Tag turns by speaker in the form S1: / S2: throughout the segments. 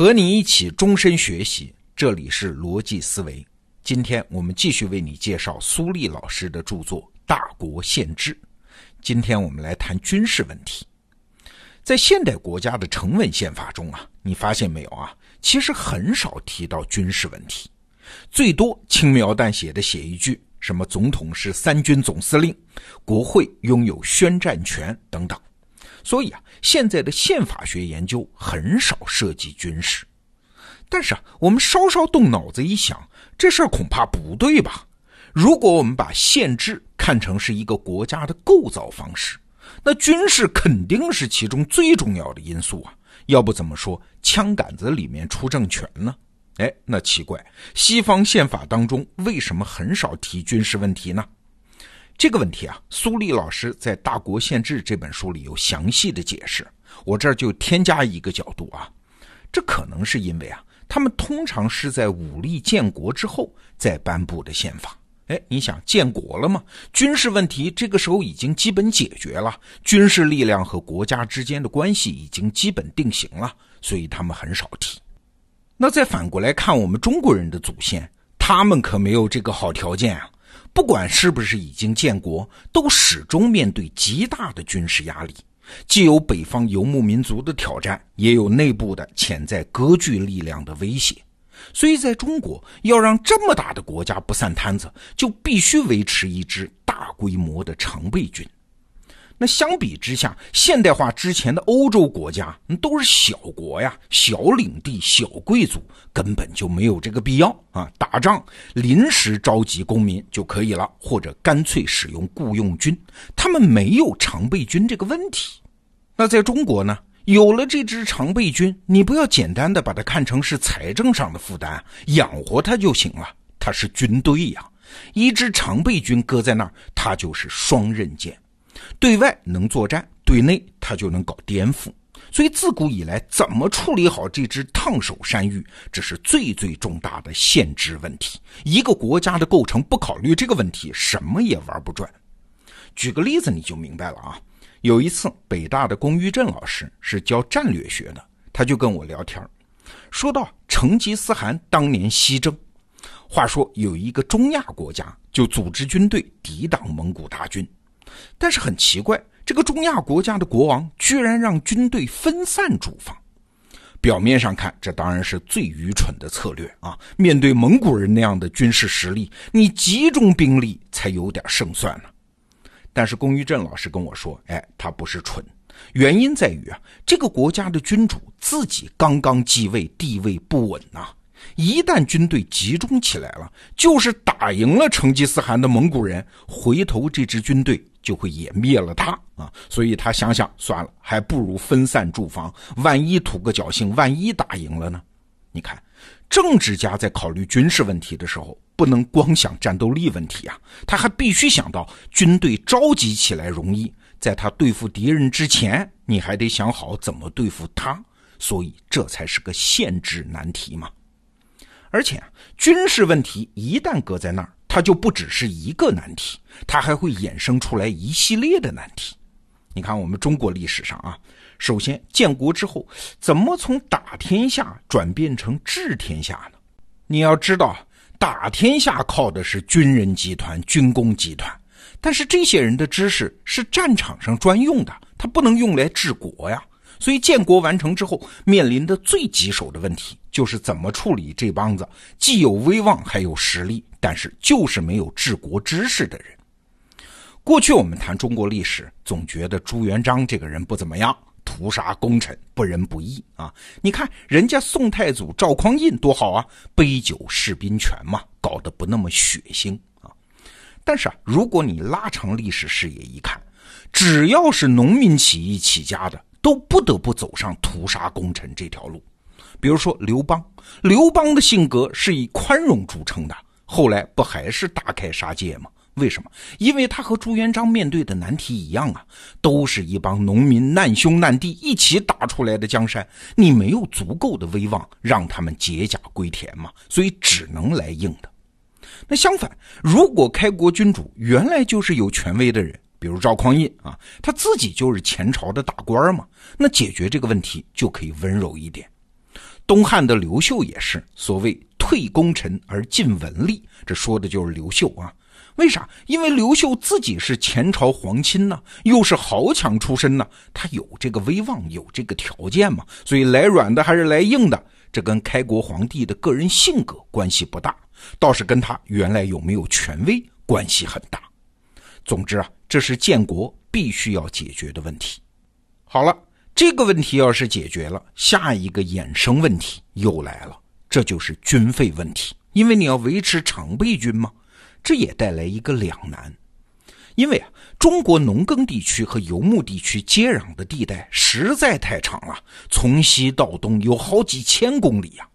S1: 和你一起终身学习，这里是逻辑思维。今天我们继续为你介绍苏立老师的著作《大国宪制》。今天我们来谈军事问题。在现代国家的成文宪法中啊，你发现没有啊？其实很少提到军事问题，最多轻描淡写的写一句什么“总统是三军总司令，国会拥有宣战权”等等。所以啊，现在的宪法学研究很少涉及军事。但是啊，我们稍稍动脑子一想，这事儿恐怕不对吧？如果我们把宪制看成是一个国家的构造方式，那军事肯定是其中最重要的因素啊。要不怎么说枪杆子里面出政权呢？哎，那奇怪，西方宪法当中为什么很少提军事问题呢？这个问题啊，苏立老师在《大国宪制》这本书里有详细的解释。我这儿就添加一个角度啊，这可能是因为啊，他们通常是在武力建国之后再颁布的宪法。哎，你想建国了吗？军事问题这个时候已经基本解决了，军事力量和国家之间的关系已经基本定型了，所以他们很少提。那再反过来看我们中国人的祖先，他们可没有这个好条件啊。不管是不是已经建国，都始终面对极大的军事压力，既有北方游牧民族的挑战，也有内部的潜在割据力量的威胁。所以，在中国要让这么大的国家不散摊子，就必须维持一支大规模的常备军。那相比之下，现代化之前的欧洲国家都是小国呀，小领地、小贵族，根本就没有这个必要啊！打仗临时召集公民就可以了，或者干脆使用雇佣军，他们没有常备军这个问题。那在中国呢，有了这支常备军，你不要简单的把它看成是财政上的负担，养活它就行了。它是军队呀，一支常备军搁在那儿，它就是双刃剑。对外能作战，对内他就能搞颠覆。所以自古以来，怎么处理好这只烫手山芋，这是最最重大的限制问题。一个国家的构成不考虑这个问题，什么也玩不转。举个例子你就明白了啊。有一次，北大的龚玉振老师是教战略学的，他就跟我聊天说到成吉思汗当年西征，话说有一个中亚国家就组织军队抵挡蒙古大军。但是很奇怪，这个中亚国家的国王居然让军队分散驻防。表面上看，这当然是最愚蠢的策略啊！面对蒙古人那样的军事实力，你集中兵力才有点胜算呢。但是龚玉振老师跟我说：“哎，他不是蠢，原因在于啊，这个国家的君主自己刚刚继位，地位不稳呐。一旦军队集中起来了，就是打赢了成吉思汗的蒙古人，回头这支军队。”就会也灭了他啊！所以他想想算了，还不如分散驻防，万一图个侥幸，万一打赢了呢？你看，政治家在考虑军事问题的时候，不能光想战斗力问题啊，他还必须想到军队召集起来容易，在他对付敌人之前，你还得想好怎么对付他，所以这才是个限制难题嘛。而且军事问题一旦搁在那儿。它就不只是一个难题，它还会衍生出来一系列的难题。你看，我们中国历史上啊，首先建国之后，怎么从打天下转变成治天下呢？你要知道，打天下靠的是军人集团、军工集团，但是这些人的知识是战场上专用的，他不能用来治国呀。所以建国完成之后，面临的最棘手的问题就是怎么处理这帮子既有威望还有实力，但是就是没有治国知识的人。过去我们谈中国历史，总觉得朱元璋这个人不怎么样，屠杀功臣，不仁不义啊。你看人家宋太祖赵匡胤多好啊，杯酒释兵权嘛，搞得不那么血腥啊。但是啊，如果你拉长历史视野一看，只要是农民起义起家的。都不得不走上屠杀功臣这条路，比如说刘邦，刘邦的性格是以宽容著称的，后来不还是大开杀戒吗？为什么？因为他和朱元璋面对的难题一样啊，都是一帮农民难兄难弟一起打出来的江山，你没有足够的威望让他们解甲归田嘛，所以只能来硬的。那相反，如果开国君主原来就是有权威的人。比如赵匡胤啊，他自己就是前朝的大官嘛，那解决这个问题就可以温柔一点。东汉的刘秀也是所谓退功臣而进文吏，这说的就是刘秀啊。为啥？因为刘秀自己是前朝皇亲呢，又是豪强出身呢，他有这个威望，有这个条件嘛。所以来软的还是来硬的，这跟开国皇帝的个人性格关系不大，倒是跟他原来有没有权威关系很大。总之啊，这是建国必须要解决的问题。好了，这个问题要是解决了，下一个衍生问题又来了，这就是军费问题，因为你要维持常备军嘛。这也带来一个两难，因为啊，中国农耕地区和游牧地区接壤的地带实在太长了，从西到东有好几千公里呀。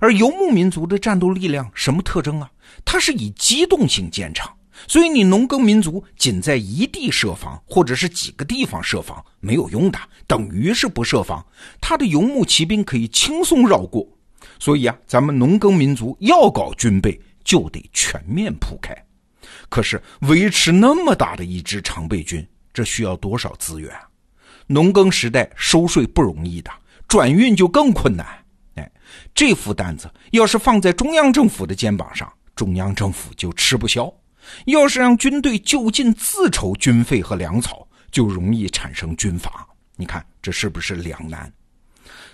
S1: 而游牧民族的战斗力量什么特征啊？它是以机动性见长，所以你农耕民族仅在一地设防或者是几个地方设防没有用的，等于是不设防，他的游牧骑兵可以轻松绕过。所以啊，咱们农耕民族要搞军备。就得全面铺开，可是维持那么大的一支常备军，这需要多少资源？农耕时代收税不容易的，转运就更困难。哎，这副担子要是放在中央政府的肩膀上，中央政府就吃不消；要是让军队就近自筹军费和粮草，就容易产生军阀。你看这是不是两难？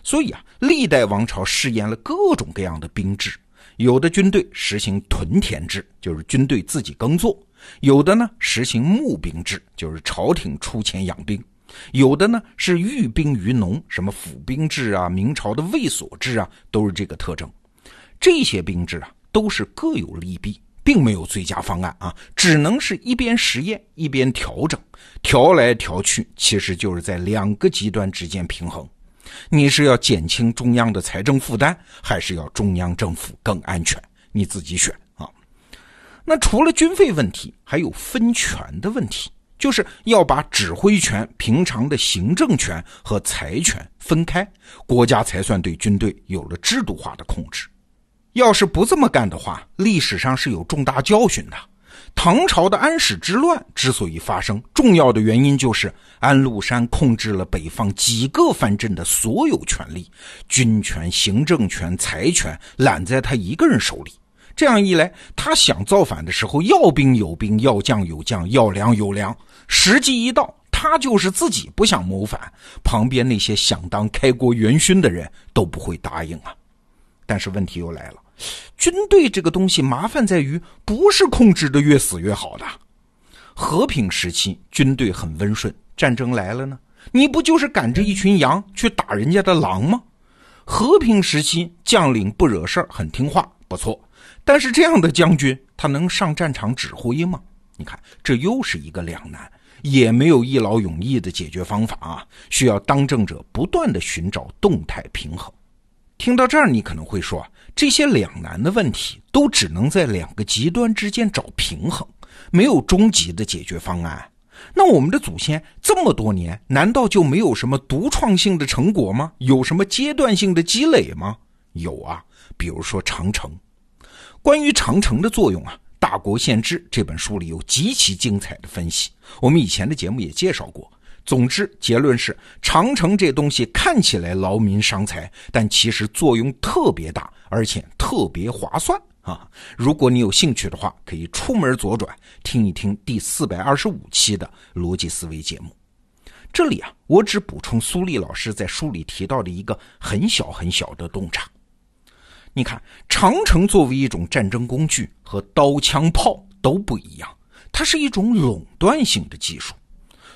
S1: 所以啊，历代王朝试验了各种各样的兵制。有的军队实行屯田制，就是军队自己耕作；有的呢实行募兵制，就是朝廷出钱养兵；有的呢是寓兵于农，什么府兵制啊、明朝的卫所制啊，都是这个特征。这些兵制啊，都是各有利弊，并没有最佳方案啊，只能是一边实验一边调整，调来调去，其实就是在两个极端之间平衡。你是要减轻中央的财政负担，还是要中央政府更安全？你自己选啊。那除了军费问题，还有分权的问题，就是要把指挥权、平常的行政权和财权分开，国家才算对军队有了制度化的控制。要是不这么干的话，历史上是有重大教训的。唐朝的安史之乱之所以发生，重要的原因就是安禄山控制了北方几个藩镇的所有权力，军权、行政权、财权揽在他一个人手里。这样一来，他想造反的时候，要兵有兵，要将有将，要粮有粮。时机一到，他就是自己不想谋反，旁边那些想当开国元勋的人都不会答应啊。但是问题又来了。军队这个东西麻烦在于，不是控制的越死越好的。和平时期军队很温顺，战争来了呢，你不就是赶着一群羊去打人家的狼吗？和平时期将领不惹事儿，很听话，不错。但是这样的将军，他能上战场指挥吗？你看，这又是一个两难，也没有一劳永逸的解决方法啊！需要当政者不断的寻找动态平衡。听到这儿，你可能会说。这些两难的问题都只能在两个极端之间找平衡，没有终极的解决方案。那我们的祖先这么多年，难道就没有什么独创性的成果吗？有什么阶段性的积累吗？有啊，比如说长城。关于长城的作用啊，《大国宪制》这本书里有极其精彩的分析，我们以前的节目也介绍过。总之，结论是长城这东西看起来劳民伤财，但其实作用特别大，而且特别划算啊！如果你有兴趣的话，可以出门左转听一听第四百二十五期的逻辑思维节目。这里啊，我只补充苏立老师在书里提到的一个很小很小的洞察。你看，长城作为一种战争工具，和刀枪炮都不一样，它是一种垄断性的技术。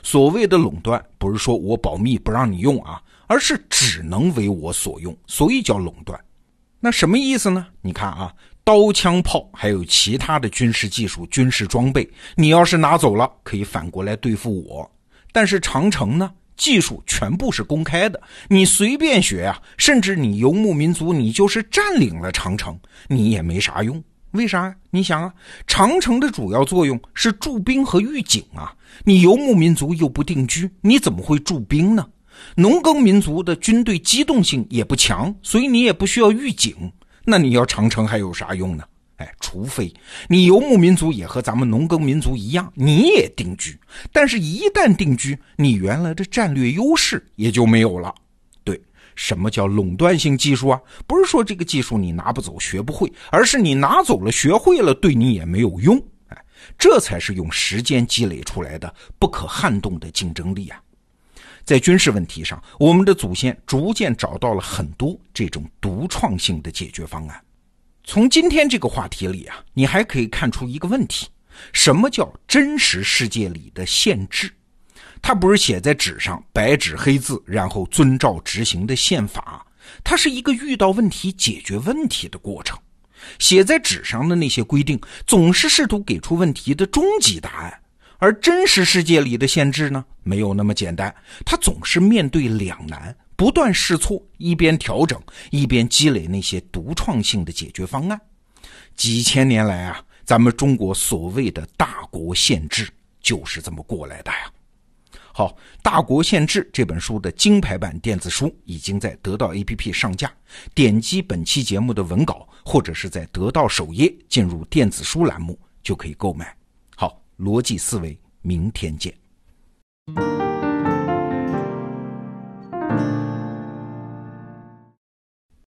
S1: 所谓的垄断，不是说我保密不让你用啊，而是只能为我所用，所以叫垄断。那什么意思呢？你看啊，刀枪炮还有其他的军事技术、军事装备，你要是拿走了，可以反过来对付我。但是长城呢，技术全部是公开的，你随便学啊，甚至你游牧民族，你就是占领了长城，你也没啥用。为啥？你想啊，长城的主要作用是驻兵和预警啊。你游牧民族又不定居，你怎么会驻兵呢？农耕民族的军队机动性也不强，所以你也不需要预警。那你要长城还有啥用呢？哎，除非你游牧民族也和咱们农耕民族一样，你也定居。但是，一旦定居，你原来的战略优势也就没有了。什么叫垄断性技术啊？不是说这个技术你拿不走、学不会，而是你拿走了、学会了，对你也没有用。哎，这才是用时间积累出来的不可撼动的竞争力啊！在军事问题上，我们的祖先逐渐找到了很多这种独创性的解决方案。从今天这个话题里啊，你还可以看出一个问题：什么叫真实世界里的限制？它不是写在纸上白纸黑字，然后遵照执行的宪法，它是一个遇到问题解决问题的过程。写在纸上的那些规定，总是试图给出问题的终极答案，而真实世界里的限制呢，没有那么简单，它总是面对两难，不断试错，一边调整，一边积累那些独创性的解决方案。几千年来啊，咱们中国所谓的大国宪制就是这么过来的呀。好，《大国宪制》这本书的金牌版电子书已经在得到 APP 上架，点击本期节目的文稿，或者是在得到首页进入电子书栏目就可以购买。好，逻辑思维，明天见。